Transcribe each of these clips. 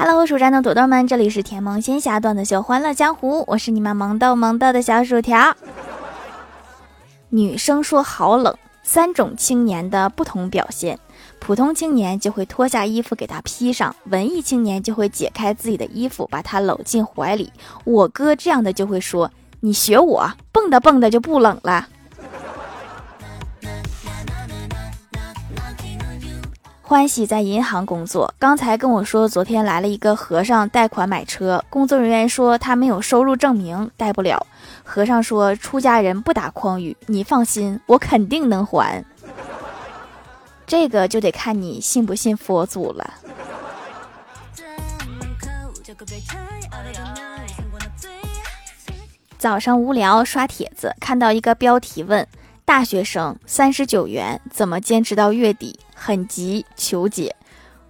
Hello，蜀山的朵朵们，这里是甜萌仙侠段子秀《欢乐江湖》，我是你们萌豆萌豆的小薯条。女生说好冷，三种青年的不同表现：普通青年就会脱下衣服给她披上，文艺青年就会解开自己的衣服把她搂进怀里。我哥这样的就会说：“你学我，蹦跶蹦跶就不冷了。”欢喜在银行工作，刚才跟我说，昨天来了一个和尚贷款买车，工作人员说他没有收入证明，贷不了。和尚说出家人不打诳语，你放心，我肯定能还。这个就得看你信不信佛祖了。早上无聊刷帖子，看到一个标题问。大学生三十九元怎么坚持到月底？很急，求解。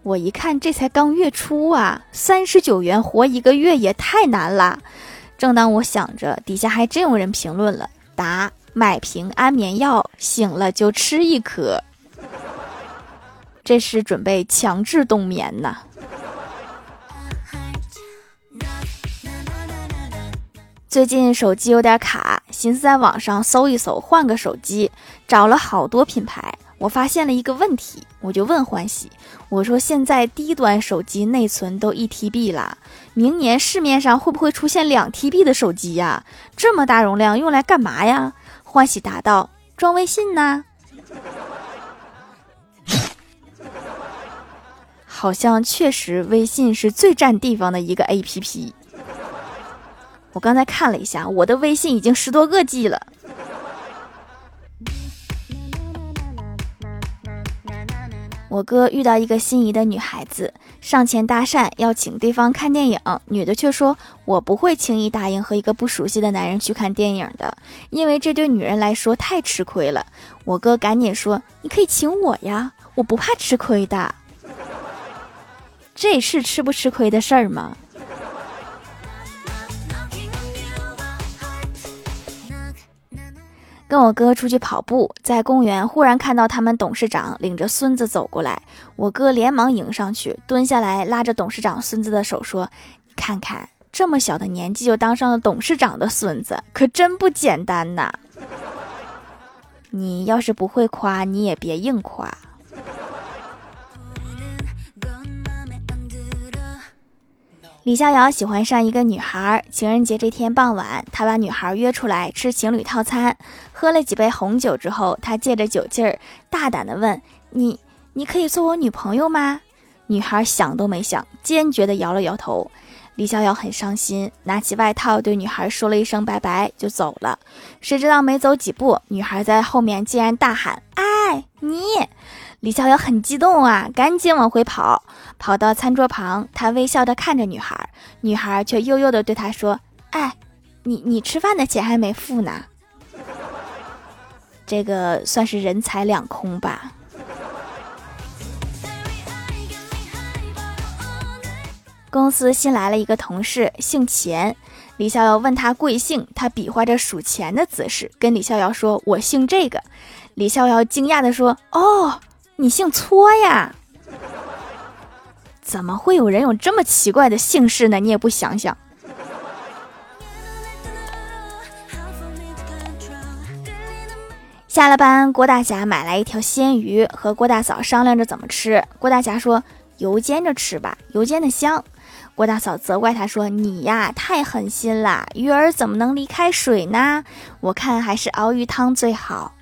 我一看，这才刚月初啊，三十九元活一个月也太难了。正当我想着，底下还真有人评论了：答，买瓶安眠药，醒了就吃一颗。这是准备强制冬眠呢。最近手机有点卡，寻思在网上搜一搜，换个手机，找了好多品牌，我发现了一个问题，我就问欢喜，我说现在低端手机内存都一 TB 了，明年市面上会不会出现两 TB 的手机呀？这么大容量用来干嘛呀？欢喜答道：装微信呢。好像确实微信是最占地方的一个 APP。我刚才看了一下，我的微信已经十多个 G 了。我哥遇到一个心仪的女孩子，上前搭讪，要请对方看电影，女的却说：“我不会轻易答应和一个不熟悉的男人去看电影的，因为这对女人来说太吃亏了。”我哥赶紧说：“你可以请我呀，我不怕吃亏的。”这是吃不吃亏的事儿吗？跟我哥出去跑步，在公园忽然看到他们董事长领着孙子走过来，我哥连忙迎上去，蹲下来拉着董事长孙子的手说：“看看这么小的年纪就当上了董事长的孙子，可真不简单呐！你要是不会夸，你也别硬夸。”李逍遥喜欢上一个女孩，情人节这天傍晚，他把女孩约出来吃情侣套餐。喝了几杯红酒之后，他借着酒劲儿，大胆地问：“你，你可以做我女朋友吗？”女孩想都没想，坚决地摇了摇头。李逍遥很伤心，拿起外套对女孩说了一声拜拜，就走了。谁知道没走几步，女孩在后面竟然大喊：“哎，你！”李逍遥很激动啊，赶紧往回跑，跑到餐桌旁，他微笑地看着女孩，女孩却悠悠地对他说：“哎，你你吃饭的钱还没付呢。”这个算是人财两空吧。公司新来了一个同事，姓钱。李逍遥问他贵姓，他比划着数钱的姿势，跟李逍遥说：“我姓这个。”李逍遥惊讶地说：“哦。”你姓搓呀？怎么会有人有这么奇怪的姓氏呢？你也不想想。下了班，郭大侠买来一条鲜鱼，和郭大嫂商量着怎么吃。郭大侠说：“油煎着吃吧，油煎的香。”郭大嫂责怪他说：“你呀，太狠心了，鱼儿怎么能离开水呢？我看还是熬鱼汤最好。”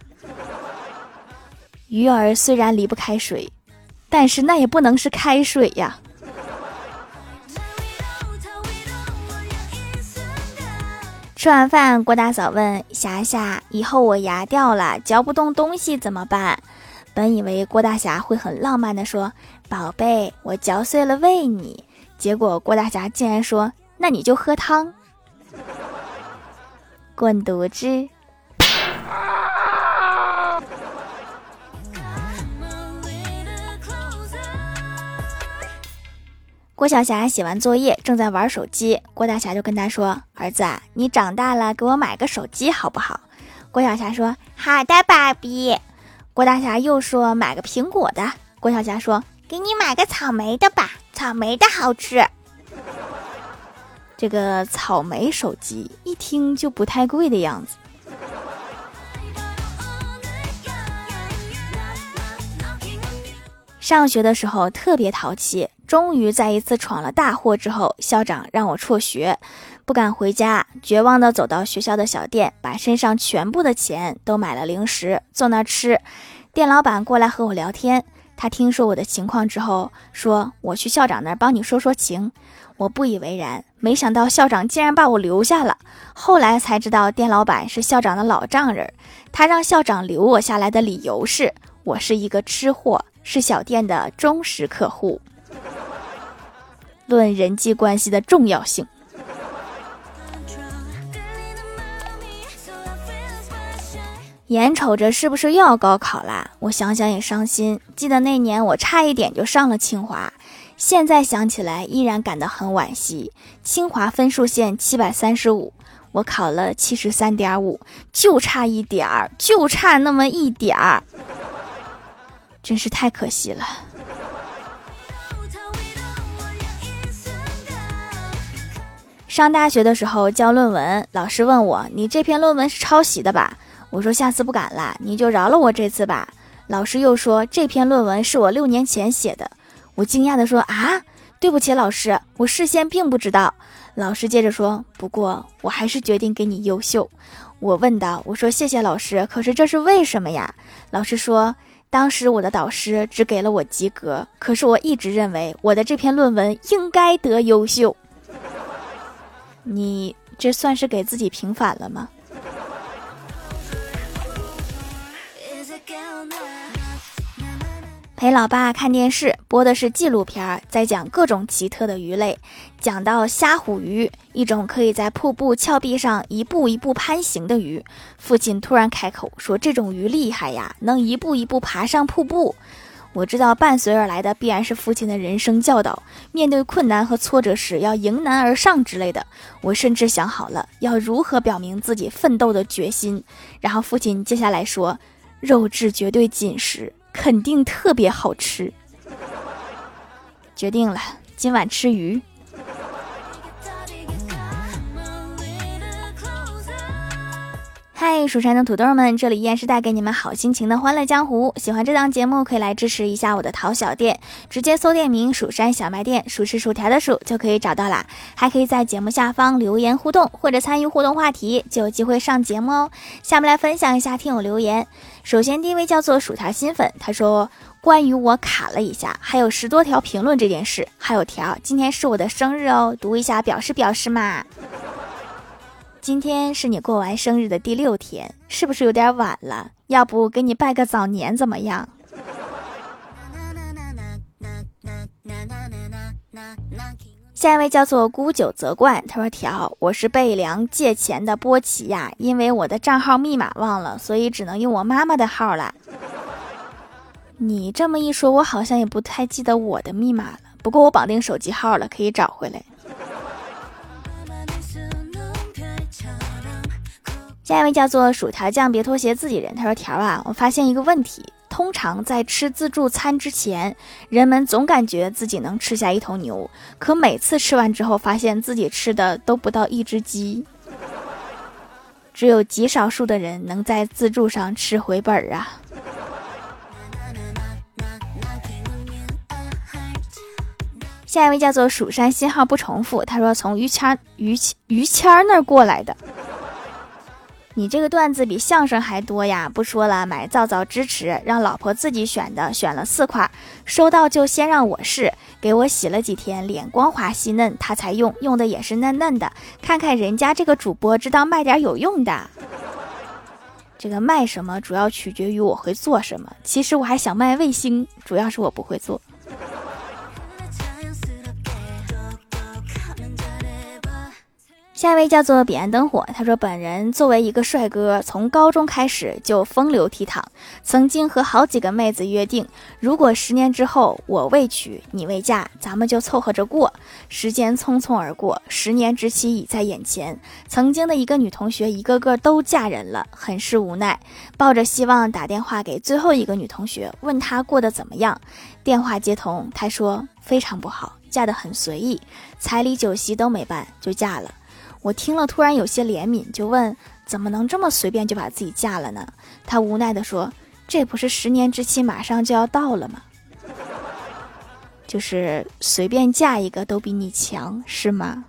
鱼儿虽然离不开水，但是那也不能是开水呀。吃完饭，郭大嫂问霞霞：“以后我牙掉了，嚼不动东西怎么办？”本以为郭大侠会很浪漫的说：“宝贝，我嚼碎了喂你。”结果郭大侠竟然说：“那你就喝汤，滚犊子！”郭晓霞写完作业，正在玩手机。郭大侠就跟他说：“儿子，你长大了给我买个手机好不好？”郭晓霞说：“好的，爸比。”郭大侠又说：“买个苹果的。”郭晓霞说：“给你买个草莓的吧，草莓的好吃。”这个草莓手机一听就不太贵的样子。上学的时候特别淘气，终于在一次闯了大祸之后，校长让我辍学，不敢回家，绝望的走到学校的小店，把身上全部的钱都买了零食，坐那吃。店老板过来和我聊天，他听说我的情况之后，说我去校长那儿帮你说说情。我不以为然，没想到校长竟然把我留下了。后来才知道，店老板是校长的老丈人，他让校长留我下来的理由是我是一个吃货。是小店的忠实客户。论人际关系的重要性，眼瞅着是不是又要高考啦？我想想也伤心。记得那年我差一点就上了清华，现在想起来依然感到很惋惜。清华分数线七百三十五，我考了七十三点五，就差一点儿，就差那么一点儿。真是太可惜了。上大学的时候交论文，老师问我：“你这篇论文是抄袭的吧？”我说：“下次不敢了，你就饶了我这次吧。”老师又说：“这篇论文是我六年前写的。”我惊讶的说：“啊，对不起，老师，我事先并不知道。”老师接着说：“不过我还是决定给你优秀。”我问道：“我说谢谢老师，可是这是为什么呀？”老师说。当时我的导师只给了我及格，可是我一直认为我的这篇论文应该得优秀。你这算是给自己平反了吗？陪老爸看电视，播的是纪录片，在讲各种奇特的鱼类。讲到虾虎鱼，一种可以在瀑布峭壁上一步一步攀行的鱼。父亲突然开口说：“这种鱼厉害呀，能一步一步爬上瀑布。”我知道伴随而来的必然是父亲的人生教导，面对困难和挫折时要迎难而上之类的。我甚至想好了要如何表明自己奋斗的决心。然后父亲接下来说：“肉质绝对紧实。”肯定特别好吃，决定了，今晚吃鱼。嗨，蜀山的土豆们，这里依然是带给你们好心情的欢乐江湖。喜欢这档节目，可以来支持一下我的淘小店，直接搜店名“蜀山小卖店”，数是薯条的数就可以找到啦。还可以在节目下方留言互动，或者参与互动话题，就有机会上节目哦。下面来分享一下听友留言。首先第一位叫做薯条新粉，他说关于我卡了一下，还有十多条评论这件事，还有条今天是我的生日哦，读一下表示表示嘛。今天是你过完生日的第六天，是不是有点晚了？要不给你拜个早年怎么样？下一位叫做孤酒则冠，他说：“条，我是贝良借钱的波奇呀，因为我的账号密码忘了，所以只能用我妈妈的号了。”你这么一说，我好像也不太记得我的密码了。不过我绑定手机号了，可以找回来。下一位叫做薯条酱，别拖鞋，自己人。他说：“条啊，我发现一个问题，通常在吃自助餐之前，人们总感觉自己能吃下一头牛，可每次吃完之后，发现自己吃的都不到一只鸡。只有极少数的人能在自助上吃回本儿啊。”下一位叫做蜀山信号不重复，他说：“从于谦于于谦那儿过来的。”你这个段子比相声还多呀！不说了，买皂皂支持，让老婆自己选的，选了四块，收到就先让我试，给我洗了几天，脸光滑细嫩，他才用，用的也是嫩嫩的。看看人家这个主播，知道卖点有用的。这个卖什么主要取决于我会做什么。其实我还想卖卫星，主要是我不会做。下一位叫做彼岸灯火，他说：“本人作为一个帅哥，从高中开始就风流倜傥，曾经和好几个妹子约定，如果十年之后我未娶你未嫁，咱们就凑合着过。时间匆匆而过，十年之期已在眼前。曾经的一个女同学，一个个都嫁人了，很是无奈，抱着希望打电话给最后一个女同学，问她过得怎么样。电话接通，她说非常不好。”嫁得很随意，彩礼酒席都没办就嫁了。我听了突然有些怜悯，就问怎么能这么随便就把自己嫁了呢？他无奈地说：“这不是十年之期马上就要到了吗？就是随便嫁一个都比你强，是吗？”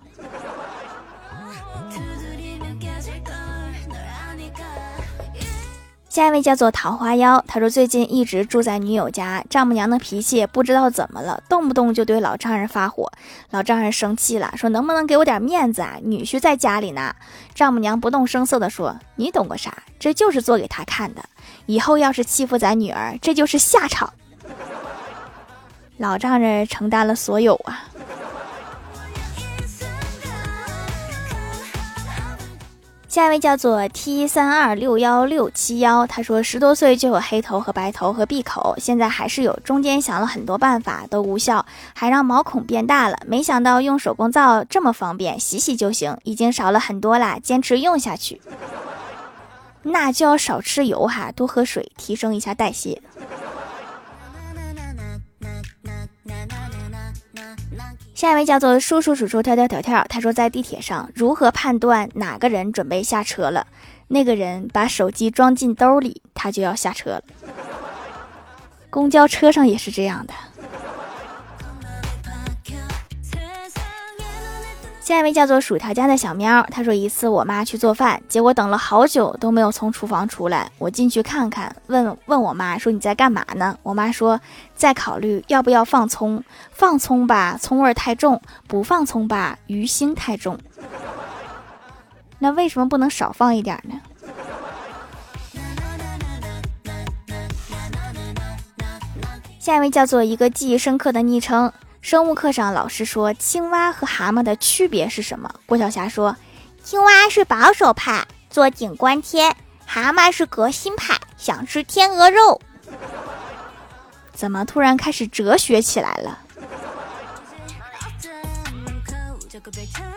下一位叫做桃花妖，他说最近一直住在女友家，丈母娘的脾气不知道怎么了，动不动就对老丈人发火。老丈人生气了，说能不能给我点面子啊？女婿在家里呢。丈母娘不动声色地说：“你懂个啥？这就是做给他看的。以后要是欺负咱女儿，这就是下场。”老丈人承担了所有啊。下一位叫做 T 三二六幺六七幺，他说十多岁就有黑头和白头和闭口，现在还是有，中间想了很多办法都无效，还让毛孔变大了。没想到用手工皂这么方便，洗洗就行，已经少了很多啦，坚持用下去。那就要少吃油哈，多喝水，提升一下代谢。下一位叫做叔叔叔叔跳跳跳跳，他说在地铁上如何判断哪个人准备下车了？那个人把手机装进兜里，他就要下车了。公交车上也是这样的。下一位叫做薯条家的小喵，他说一次我妈去做饭，结果等了好久都没有从厨房出来，我进去看看，问问我妈说你在干嘛呢？我妈说在考虑要不要放葱，放葱吧葱味太重，不放葱吧鱼腥太重。那为什么不能少放一点呢？下一位叫做一个记忆深刻的昵称。生物课上，老师说青蛙和蛤蟆的区别是什么？郭晓霞说，青蛙是保守派，坐井观天；蛤蟆是革新派，想吃天鹅肉。怎么突然开始哲学起来了？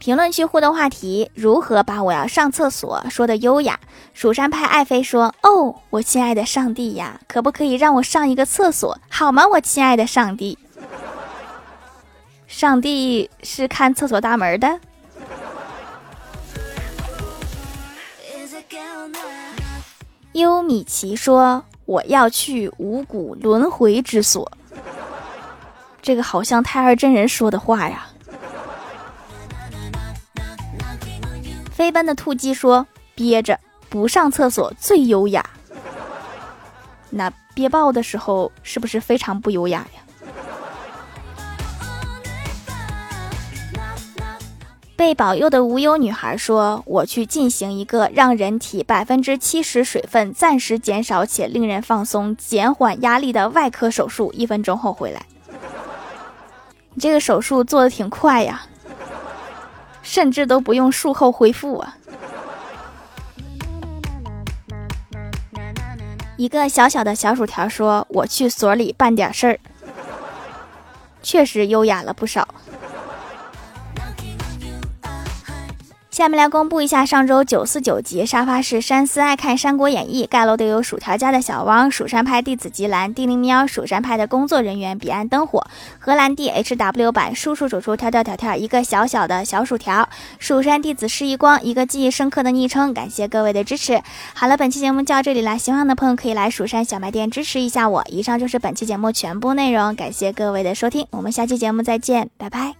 评论区互动话题：如何把我要上厕所说的优雅？蜀山派爱妃说：“哦，我亲爱的上帝呀，可不可以让我上一个厕所好吗？我亲爱的上帝，上帝是看厕所大门的。”优米奇说：“我要去五谷轮回之所。”这个好像太二真人说的话呀。飞奔的兔鸡说：“憋着不上厕所最优雅。”那憋爆的时候是不是非常不优雅呀？被保佑的无忧女孩说：“我去进行一个让人体百分之七十水分暂时减少且令人放松、减缓压力的外科手术，一分钟后回来。”你这个手术做的挺快呀。甚至都不用术后恢复啊！一个小小的小薯条说：“我去所里办点事儿。”确实优雅了不少。下面来公布一下上周九四九集沙发是山思爱看《三国演义》，盖楼的有薯条家的小汪、蜀山派弟子吉兰、地灵喵、蜀山派的工作人员彼岸灯火、荷兰弟 H W 版叔叔主厨跳跳跳跳，一个小小的小薯条，蜀山弟子施一光，一个记忆深刻的昵称，感谢各位的支持。好了，本期节目就到这里了，喜欢的朋友可以来蜀山小卖店支持一下我。以上就是本期节目全部内容，感谢各位的收听，我们下期节目再见，拜拜。